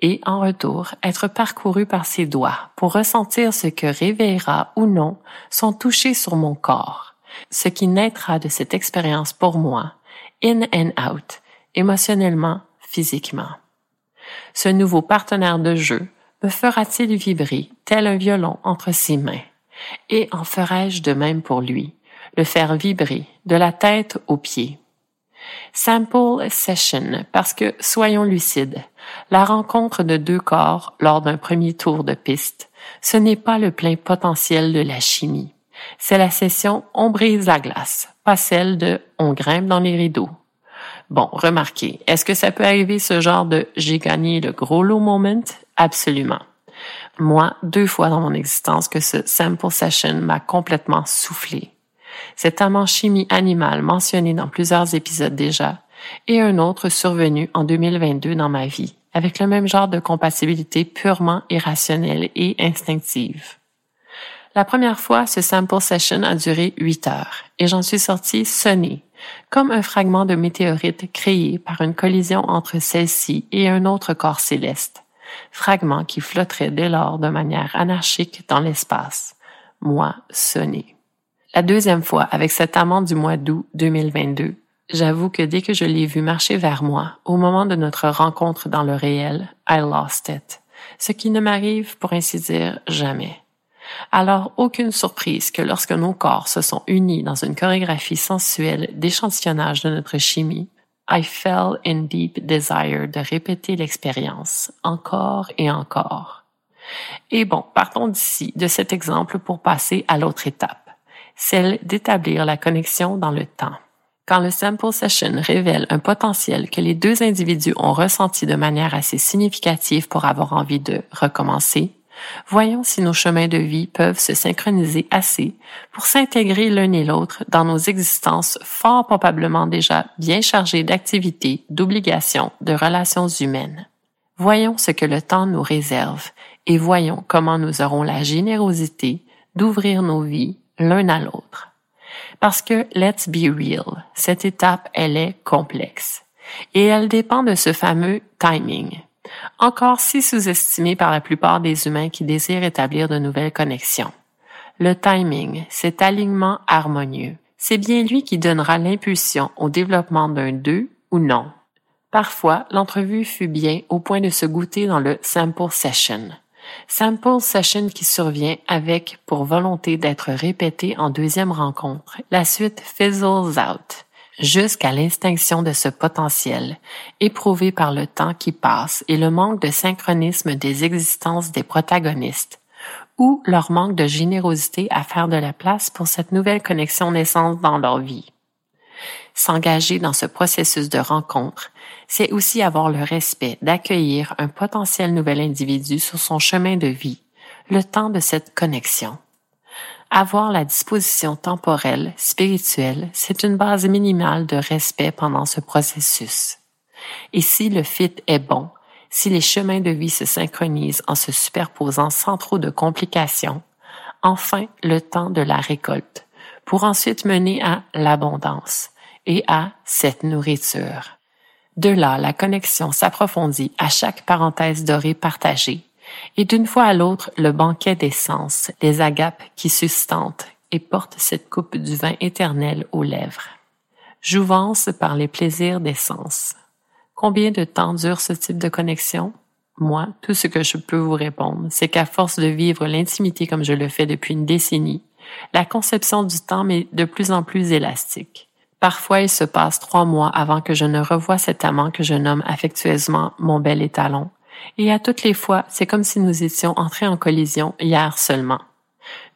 et en retour être parcouru par ses doigts pour ressentir ce que réveillera ou non son toucher sur mon corps, ce qui naîtra de cette expérience pour moi, in and out, émotionnellement, physiquement. Ce nouveau partenaire de jeu me fera-t-il vibrer tel un violon entre ses mains? Et en ferai-je de même pour lui, le faire vibrer de la tête aux pieds? Sample session, parce que, soyons lucides, la rencontre de deux corps lors d'un premier tour de piste, ce n'est pas le plein potentiel de la chimie. C'est la session on brise la glace, pas celle de on grimpe dans les rideaux. Bon, remarquez, est-ce que ça peut arriver ce genre de j'ai gagné le gros lot moment? Absolument. Moi, deux fois dans mon existence que ce sample session m'a complètement soufflé. Cet amant chimie animale mentionné dans plusieurs épisodes déjà, et un autre survenu en 2022 dans ma vie, avec le même genre de compatibilité purement irrationnelle et instinctive. La première fois, ce sample session a duré huit heures et j'en suis sortie sonnée, comme un fragment de météorite créé par une collision entre celle-ci et un autre corps céleste, fragment qui flotterait dès lors de manière anarchique dans l'espace. Moi, sonnée. La deuxième fois, avec cet amant du mois d'août 2022, j'avoue que dès que je l'ai vu marcher vers moi, au moment de notre rencontre dans le réel, I lost it. Ce qui ne m'arrive, pour ainsi dire, jamais. Alors, aucune surprise que lorsque nos corps se sont unis dans une chorégraphie sensuelle d'échantillonnage de notre chimie, I fell in deep desire de répéter l'expérience encore et encore. Et bon, partons d'ici, de cet exemple pour passer à l'autre étape celle d'établir la connexion dans le temps. Quand le sample session révèle un potentiel que les deux individus ont ressenti de manière assez significative pour avoir envie de recommencer, voyons si nos chemins de vie peuvent se synchroniser assez pour s'intégrer l'un et l'autre dans nos existences fort probablement déjà bien chargées d'activités, d'obligations, de relations humaines. Voyons ce que le temps nous réserve et voyons comment nous aurons la générosité d'ouvrir nos vies l'un à l'autre. Parce que, let's be real, cette étape, elle est complexe. Et elle dépend de ce fameux timing, encore si sous-estimé par la plupart des humains qui désirent établir de nouvelles connexions. Le timing, cet alignement harmonieux, c'est bien lui qui donnera l'impulsion au développement d'un deux ou non. Parfois, l'entrevue fut bien au point de se goûter dans le sample session. Sample session qui survient avec pour volonté d'être répété en deuxième rencontre. La suite fizzles out jusqu'à l'extinction de ce potentiel, éprouvé par le temps qui passe et le manque de synchronisme des existences des protagonistes, ou leur manque de générosité à faire de la place pour cette nouvelle connexion naissante dans leur vie. S'engager dans ce processus de rencontre, c'est aussi avoir le respect d'accueillir un potentiel nouvel individu sur son chemin de vie, le temps de cette connexion. Avoir la disposition temporelle, spirituelle, c'est une base minimale de respect pendant ce processus. Et si le fit est bon, si les chemins de vie se synchronisent en se superposant sans trop de complications, enfin le temps de la récolte, pour ensuite mener à l'abondance et à cette nourriture. De là, la connexion s'approfondit à chaque parenthèse dorée partagée et d'une fois à l'autre le banquet des sens, les agapes qui sustentent et portent cette coupe du vin éternel aux lèvres. Jouvence par les plaisirs des sens. Combien de temps dure ce type de connexion? Moi, tout ce que je peux vous répondre, c'est qu'à force de vivre l'intimité comme je le fais depuis une décennie, la conception du temps est de plus en plus élastique. Parfois, il se passe trois mois avant que je ne revoie cet amant que je nomme affectueusement mon bel étalon, et à toutes les fois, c'est comme si nous étions entrés en collision hier seulement.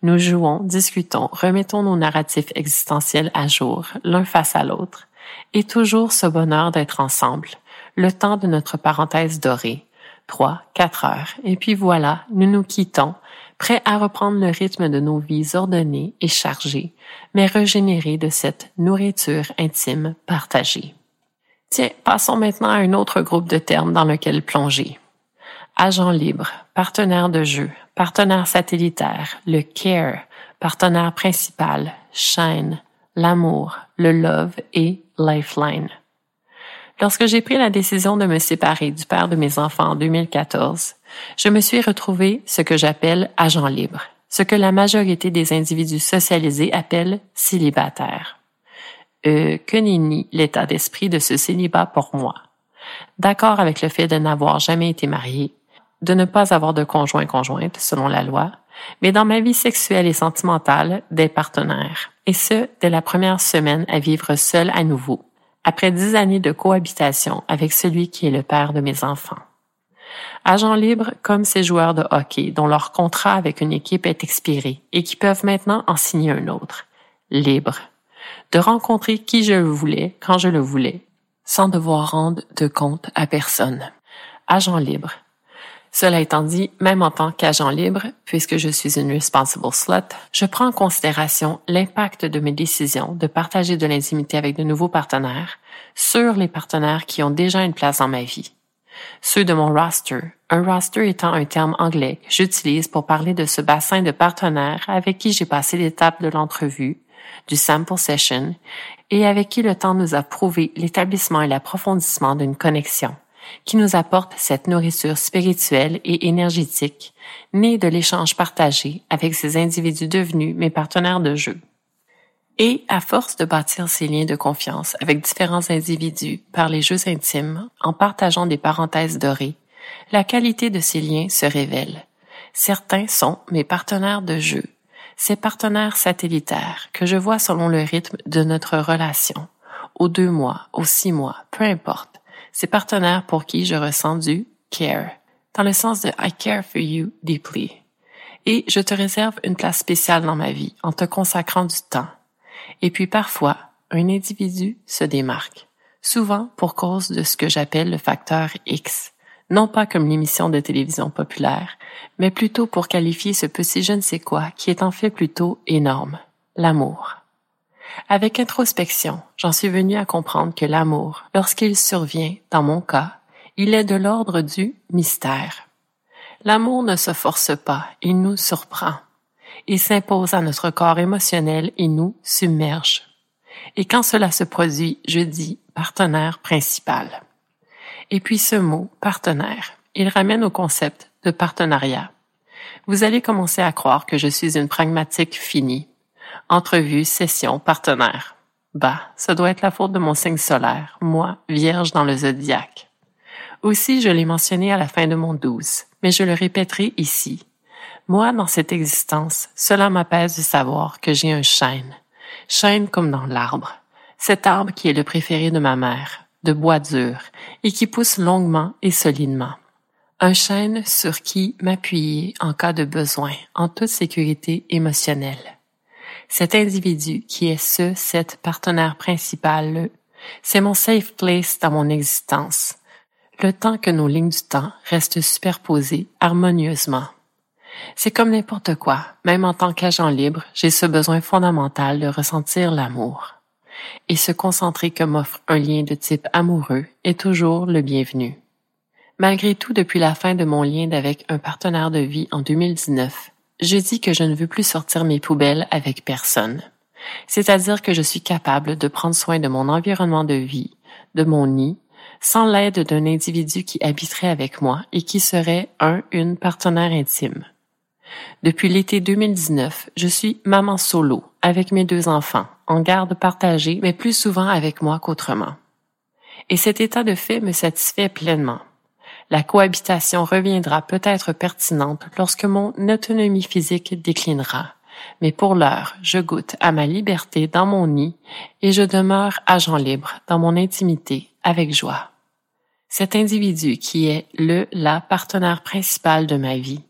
Nous jouons, discutons, remettons nos narratifs existentiels à jour, l'un face à l'autre, et toujours ce bonheur d'être ensemble, le temps de notre parenthèse dorée, trois, quatre heures, et puis voilà, nous nous quittons, prêts à reprendre le rythme de nos vies ordonnées et chargées, mais régénérés de cette nourriture intime partagée. Tiens, passons maintenant à un autre groupe de termes dans lequel plonger agent libre, partenaire de jeu, partenaire satellitaire, le care, partenaire principal, shine, l'amour, le love et lifeline. Lorsque j'ai pris la décision de me séparer du père de mes enfants en 2014, je me suis retrouvé ce que j'appelle agent libre, ce que la majorité des individus socialisés appellent célibataire. Euh, que nenni l'état d'esprit de ce célibat pour moi. D'accord avec le fait de n'avoir jamais été marié, de ne pas avoir de conjoint-conjointe selon la loi, mais dans ma vie sexuelle et sentimentale, des partenaires. Et ce, dès la première semaine à vivre seule à nouveau, après dix années de cohabitation avec celui qui est le père de mes enfants. Agents libres comme ces joueurs de hockey dont leur contrat avec une équipe est expiré et qui peuvent maintenant en signer un autre. Libre. De rencontrer qui je voulais quand je le voulais, sans devoir rendre de compte à personne. Agent libre cela étant dit, même en tant qu'agent libre, puisque je suis une responsible slut, je prends en considération l'impact de mes décisions de partager de l'intimité avec de nouveaux partenaires sur les partenaires qui ont déjà une place dans ma vie. Ceux de mon roster, un roster étant un terme anglais que j'utilise pour parler de ce bassin de partenaires avec qui j'ai passé l'étape de l'entrevue, du sample session, et avec qui le temps nous a prouvé l'établissement et l'approfondissement d'une connexion qui nous apporte cette nourriture spirituelle et énergétique, née de l'échange partagé avec ces individus devenus mes partenaires de jeu. Et à force de bâtir ces liens de confiance avec différents individus par les jeux intimes, en partageant des parenthèses dorées, la qualité de ces liens se révèle. Certains sont mes partenaires de jeu, ces partenaires satellitaires que je vois selon le rythme de notre relation, aux deux mois, aux six mois, peu importe ces partenaires pour qui je ressens du care, dans le sens de I care for you deeply. Et je te réserve une place spéciale dans ma vie en te consacrant du temps. Et puis parfois, un individu se démarque, souvent pour cause de ce que j'appelle le facteur X, non pas comme l'émission de télévision populaire, mais plutôt pour qualifier ce petit je ne sais quoi qui est en fait plutôt énorme, l'amour. Avec introspection, j'en suis venu à comprendre que l'amour, lorsqu'il survient, dans mon cas, il est de l'ordre du mystère. L'amour ne se force pas, il nous surprend. Il s'impose à notre corps émotionnel et nous submerge. Et quand cela se produit, je dis partenaire principal. Et puis ce mot, partenaire, il ramène au concept de partenariat. Vous allez commencer à croire que je suis une pragmatique finie. Entrevue, session, partenaire. Bah, ça doit être la faute de mon signe solaire, moi, vierge dans le zodiaque. Aussi, je l'ai mentionné à la fin de mon douze, mais je le répéterai ici. Moi, dans cette existence, cela m'apaise de savoir que j'ai un chêne. Chêne comme dans l'arbre. Cet arbre qui est le préféré de ma mère, de bois dur, et qui pousse longuement et solidement. Un chêne sur qui m'appuyer en cas de besoin, en toute sécurité émotionnelle. Cet individu qui est ce, cette partenaire principal, c'est mon safe place dans mon existence, le temps que nos lignes du temps restent superposées harmonieusement. C'est comme n'importe quoi, même en tant qu'agent libre, j'ai ce besoin fondamental de ressentir l'amour. Et se concentrer comme offre un lien de type amoureux est toujours le bienvenu. Malgré tout, depuis la fin de mon lien avec un partenaire de vie en 2019, je dis que je ne veux plus sortir mes poubelles avec personne. C'est-à-dire que je suis capable de prendre soin de mon environnement de vie, de mon nid, sans l'aide d'un individu qui habiterait avec moi et qui serait un, une partenaire intime. Depuis l'été 2019, je suis maman solo avec mes deux enfants, en garde partagée, mais plus souvent avec moi qu'autrement. Et cet état de fait me satisfait pleinement. La cohabitation reviendra peut-être pertinente lorsque mon autonomie physique déclinera. Mais pour l'heure, je goûte à ma liberté dans mon nid et je demeure agent libre dans mon intimité avec joie. Cet individu qui est le, la partenaire principal de ma vie.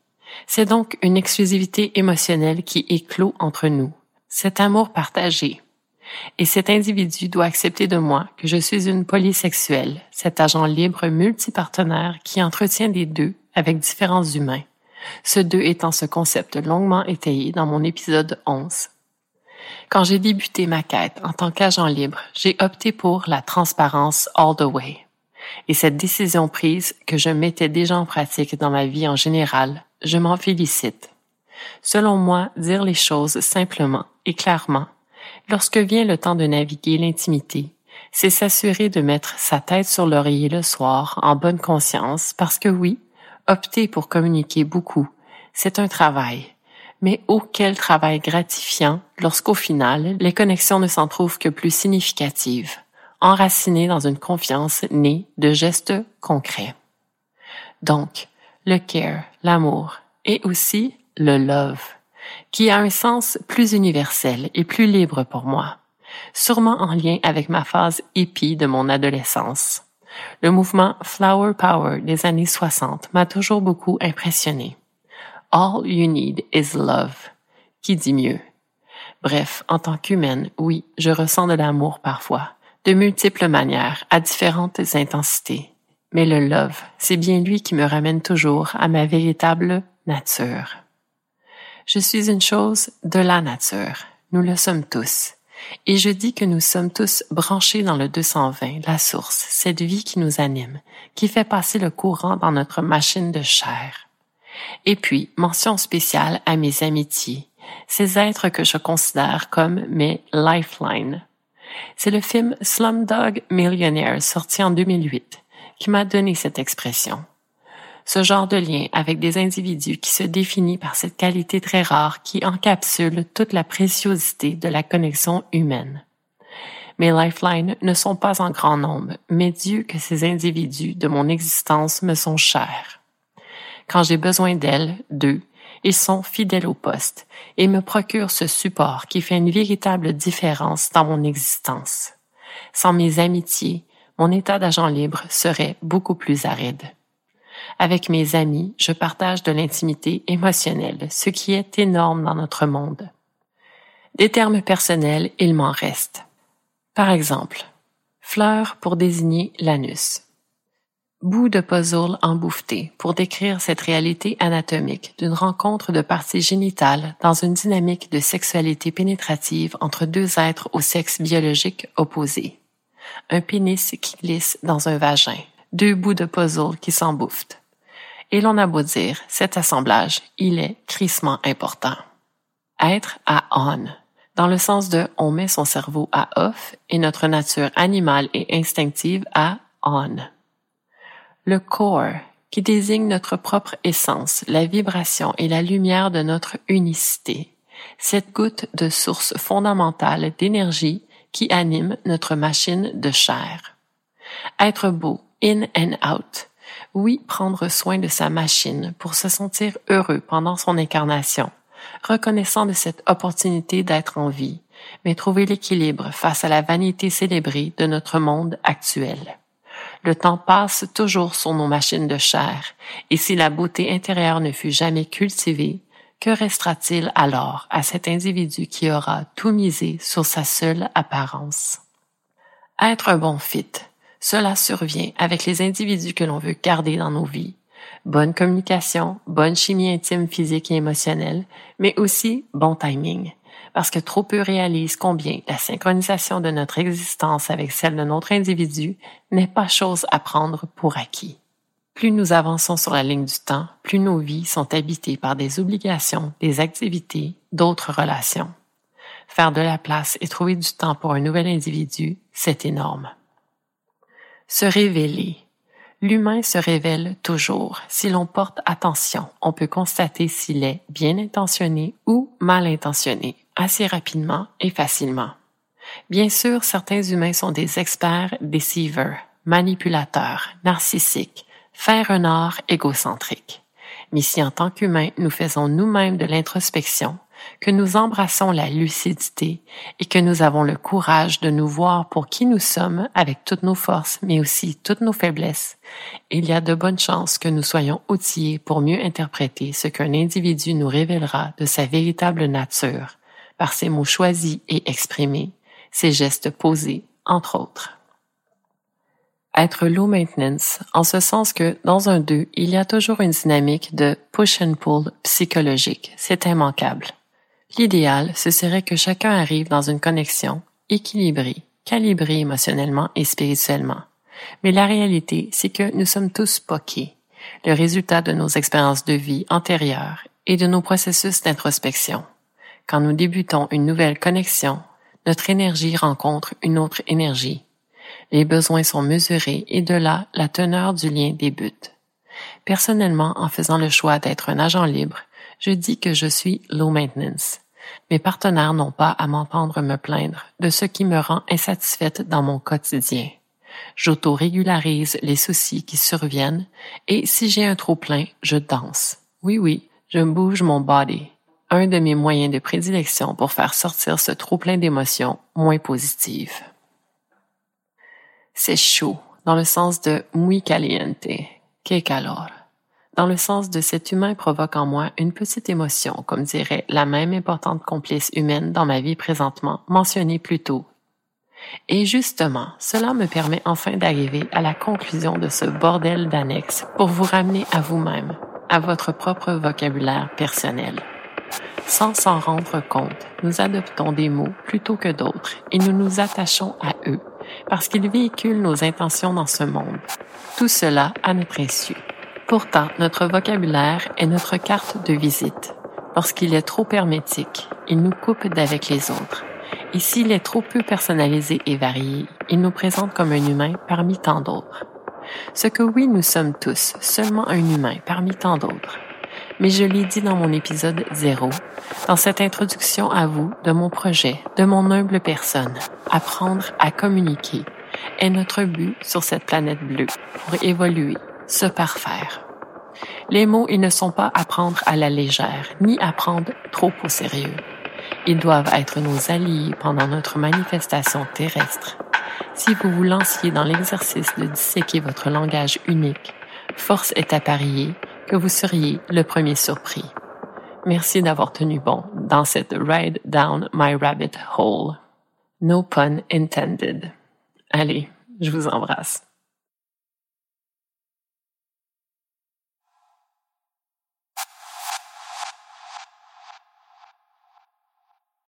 C'est donc une exclusivité émotionnelle qui éclot entre nous. Cet amour partagé. Et cet individu doit accepter de moi que je suis une polysexuelle, cet agent libre multipartenaire qui entretient des deux avec différents humains. Ce deux étant ce concept longuement étayé dans mon épisode 11. Quand j'ai débuté ma quête en tant qu'agent libre, j'ai opté pour la transparence all the way. Et cette décision prise, que je mettais déjà en pratique dans ma vie en général, je m'en félicite. Selon moi, dire les choses simplement et clairement, lorsque vient le temps de naviguer l'intimité, c'est s'assurer de mettre sa tête sur l'oreiller le soir en bonne conscience parce que oui, opter pour communiquer beaucoup, c'est un travail. Mais auquel travail gratifiant lorsqu'au final, les connexions ne s'en trouvent que plus significatives enraciné dans une confiance née de gestes concrets. Donc, le care, l'amour, et aussi le love, qui a un sens plus universel et plus libre pour moi, sûrement en lien avec ma phase hippie de mon adolescence. Le mouvement Flower Power des années 60 m'a toujours beaucoup impressionné. All you need is love. Qui dit mieux? Bref, en tant qu'humaine, oui, je ressens de l'amour parfois, de multiples manières, à différentes intensités. Mais le love, c'est bien lui qui me ramène toujours à ma véritable nature. Je suis une chose de la nature. Nous le sommes tous. Et je dis que nous sommes tous branchés dans le 220, la source, cette vie qui nous anime, qui fait passer le courant dans notre machine de chair. Et puis, mention spéciale à mes amitiés, ces êtres que je considère comme mes lifelines, c'est le film Slumdog Millionaire sorti en 2008 qui m'a donné cette expression. Ce genre de lien avec des individus qui se définit par cette qualité très rare qui encapsule toute la préciosité de la connexion humaine. Mes lifelines ne sont pas en grand nombre, mais Dieu que ces individus de mon existence me sont chers. Quand j'ai besoin d'elles, d'eux, ils sont fidèles au poste et me procurent ce support qui fait une véritable différence dans mon existence. Sans mes amitiés, mon état d'agent libre serait beaucoup plus aride. Avec mes amis, je partage de l'intimité émotionnelle, ce qui est énorme dans notre monde. Des termes personnels, il m'en reste. Par exemple, fleur pour désigner l'anus bout de puzzle embouffeté pour décrire cette réalité anatomique d'une rencontre de parties génitales dans une dynamique de sexualité pénétrative entre deux êtres au sexe biologique opposé. Un pénis qui glisse dans un vagin. Deux bouts de puzzle qui s'embouffent. Et l'on a beau dire, cet assemblage, il est crissement important. Être à on, dans le sens de on met son cerveau à off et notre nature animale et instinctive à on. Le core, qui désigne notre propre essence, la vibration et la lumière de notre unicité. Cette goutte de source fondamentale d'énergie qui anime notre machine de chair. Être beau, in and out. Oui, prendre soin de sa machine pour se sentir heureux pendant son incarnation, reconnaissant de cette opportunité d'être en vie, mais trouver l'équilibre face à la vanité célébrée de notre monde actuel. Le temps passe toujours sur nos machines de chair, et si la beauté intérieure ne fut jamais cultivée, que restera-t-il alors à cet individu qui aura tout misé sur sa seule apparence? Être un bon fit, cela survient avec les individus que l'on veut garder dans nos vies. Bonne communication, bonne chimie intime, physique et émotionnelle, mais aussi bon timing. Parce que trop peu réalisent combien la synchronisation de notre existence avec celle de notre individu n'est pas chose à prendre pour acquis. Plus nous avançons sur la ligne du temps, plus nos vies sont habitées par des obligations, des activités, d'autres relations. Faire de la place et trouver du temps pour un nouvel individu, c'est énorme. Se révéler. L'humain se révèle toujours. Si l'on porte attention, on peut constater s'il est bien intentionné ou mal intentionné, assez rapidement et facilement. Bien sûr, certains humains sont des experts deceivers, manipulateurs, narcissiques, faire un art. Mais si en tant qu'humains, nous faisons nous-mêmes de l'introspection, que nous embrassons la lucidité et que nous avons le courage de nous voir pour qui nous sommes avec toutes nos forces, mais aussi toutes nos faiblesses, il y a de bonnes chances que nous soyons outillés pour mieux interpréter ce qu'un individu nous révélera de sa véritable nature, par ses mots choisis et exprimés, ses gestes posés, entre autres être low maintenance, en ce sens que dans un 2, il y a toujours une dynamique de push and pull psychologique. C'est immanquable. L'idéal, ce serait que chacun arrive dans une connexion équilibrée, calibrée émotionnellement et spirituellement. Mais la réalité, c'est que nous sommes tous poqués, le résultat de nos expériences de vie antérieures et de nos processus d'introspection. Quand nous débutons une nouvelle connexion, notre énergie rencontre une autre énergie les besoins sont mesurés et de là, la teneur du lien débute. Personnellement, en faisant le choix d'être un agent libre, je dis que je suis low maintenance. Mes partenaires n'ont pas à m'entendre me plaindre de ce qui me rend insatisfaite dans mon quotidien. J'auto-régularise les soucis qui surviennent et si j'ai un trop plein, je danse. Oui, oui, je bouge mon body. Un de mes moyens de prédilection pour faire sortir ce trop plein d'émotions moins positives c'est chaud, dans le sens de muy caliente, que calor. Dans le sens de cet humain provoque en moi une petite émotion, comme dirait la même importante complice humaine dans ma vie présentement, mentionnée plus tôt. Et justement, cela me permet enfin d'arriver à la conclusion de ce bordel d'annexe pour vous ramener à vous-même, à votre propre vocabulaire personnel. Sans s'en rendre compte, nous adoptons des mots plutôt que d'autres et nous nous attachons à eux parce qu'ils véhiculent nos intentions dans ce monde. Tout cela à notre insu. Pourtant, notre vocabulaire est notre carte de visite. Lorsqu'il est trop hermétique, il nous coupe d'avec les autres. Et s'il est trop peu personnalisé et varié, il nous présente comme un humain parmi tant d'autres. Ce que oui, nous sommes tous, seulement un humain parmi tant d'autres mais je l'ai dit dans mon épisode zéro, dans cette introduction à vous de mon projet, de mon humble personne, apprendre à communiquer est notre but sur cette planète bleue pour évoluer, se parfaire. Les mots, ils ne sont pas à prendre à la légère, ni à prendre trop au sérieux. Ils doivent être nos alliés pendant notre manifestation terrestre. Si vous vous lanciez dans l'exercice de disséquer votre langage unique, force est à parier que vous seriez le premier surpris. Merci d'avoir tenu bon dans cette ride down my rabbit hole. No pun intended. Allez, je vous embrasse.